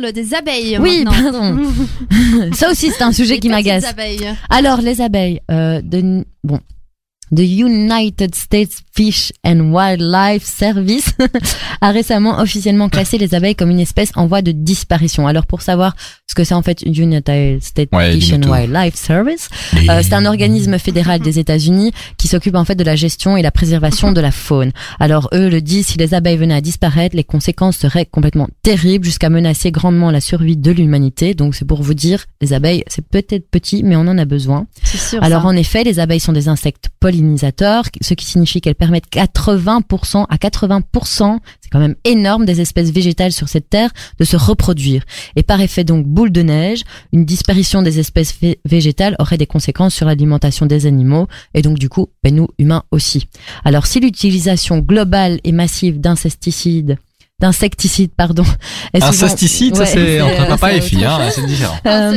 parle des abeilles. Oui, maintenant. pardon. Ça aussi, c'est un sujet Les qui m'agace. abeilles. Alors, les abeilles, euh, de, bon, The United States Fish and Wildlife Service a récemment officiellement classé les abeilles comme une espèce en voie de disparition. Alors, pour savoir ce que c'est en fait United States Ouais, Fish and. Wildlife Service, euh, c'est un organisme fédéral des États-Unis qui s'occupe en fait de la gestion et la préservation de la faune. Alors eux le disent, si les abeilles venaient à disparaître, les conséquences seraient complètement terribles jusqu'à menacer grandement la survie de l'humanité. Donc c'est pour vous dire, les abeilles c'est peut-être petit mais on en a besoin. C'est sûr. Alors ça. en effet, les abeilles sont des insectes pollinisateurs, ce qui signifie qu'elles permettent 80% à 80%, c'est quand même énorme, des espèces végétales sur cette terre de se reproduire. Et par effet donc boule de neige, une disparition des espèces vé- végétales aurait des conséquences sur l'alimentation des animaux et donc du coup, ben, nous humains aussi. Alors si l'utilisation globale et massive d'insecticides d'insecticides, pardon. est souvent- ça Ouais, c'est entre euh, papa c'est et fille, hein, c'est différent. euh,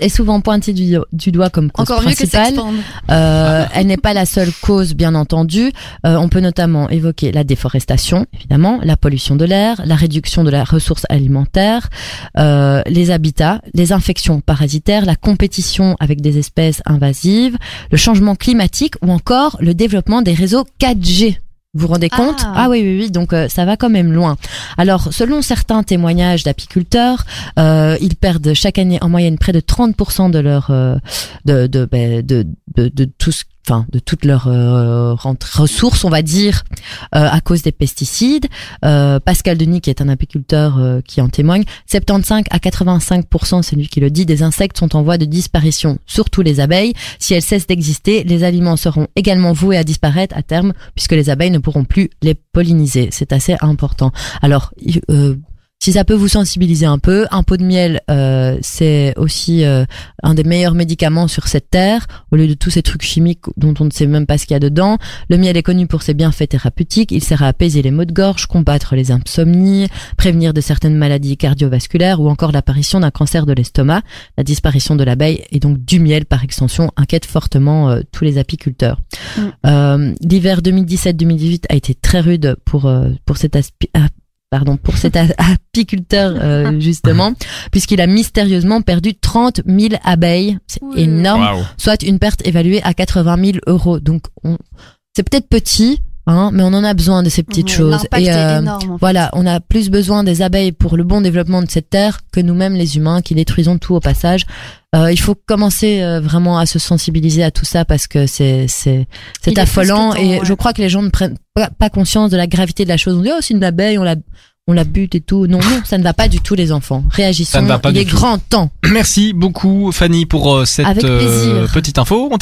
est souvent pointé du, du doigt comme cause Encore mieux que principale. Euh, elle n'est pas la seule cause, bien entendu. Euh, on peut notamment évoquer la déforestation, évidemment, la pollution de l'air, la réduction de la ressource alimentaire, euh, les habitats, les infections parasitaires, la compétition avec des espèces invasives, le changement climatique ou encore le développement des réseaux 4G. Vous vous rendez Ah. compte Ah oui, oui, oui. Donc euh, ça va quand même loin. Alors, selon certains témoignages d'apiculteurs, euh, ils perdent chaque année en moyenne près de 30% de leur euh, de de, ben, de de de tout ce de toutes leurs euh, ressources, on va dire, euh, à cause des pesticides. Euh, Pascal Denis, qui est un apiculteur qui en témoigne, 75 à 85%, c'est lui qui le dit, des insectes sont en voie de disparition, surtout les abeilles. Si elles cessent d'exister, les aliments seront également voués à disparaître à terme, puisque les abeilles ne pourront plus les polliniser. C'est assez important. Alors, si ça peut vous sensibiliser un peu, un pot de miel, euh, c'est aussi euh, un des meilleurs médicaments sur cette terre, au lieu de tous ces trucs chimiques dont on ne sait même pas ce qu'il y a dedans. Le miel est connu pour ses bienfaits thérapeutiques, il sert à apaiser les maux de gorge, combattre les insomnies, prévenir de certaines maladies cardiovasculaires ou encore l'apparition d'un cancer de l'estomac. La disparition de l'abeille et donc du miel par extension inquiète fortement euh, tous les apiculteurs. Mm. Euh, L'hiver 2017-2018 a été très rude pour, euh, pour cet aspi- pardon, pour cet apiculteur euh, justement, puisqu'il a mystérieusement perdu 30 000 abeilles. C'est Oui. énorme soit une perte évaluée à 80 000 euros. Donc, on... c'est peut-être petit, hein, mais on en a besoin de ces petites choses. Et est euh, énorme. en fait. voilà, on a plus besoin des abeilles pour le bon développement de cette terre que nous-mêmes les humains qui détruisons tout au passage. Euh, il faut commencer euh, vraiment à se sensibiliser à tout ça parce que c'est c'est c'est affolant temps, et ouais. je crois que les gens ne prennent pas, pas conscience de la gravité de la chose. On dit oh c'est une abeille, on la on la bute et tout. Non non, ça ne va pas du tout les enfants. Réagissons. Ça ne va pas il du est tout. grand temps. Merci beaucoup Fanny pour euh, cette euh, petite info. On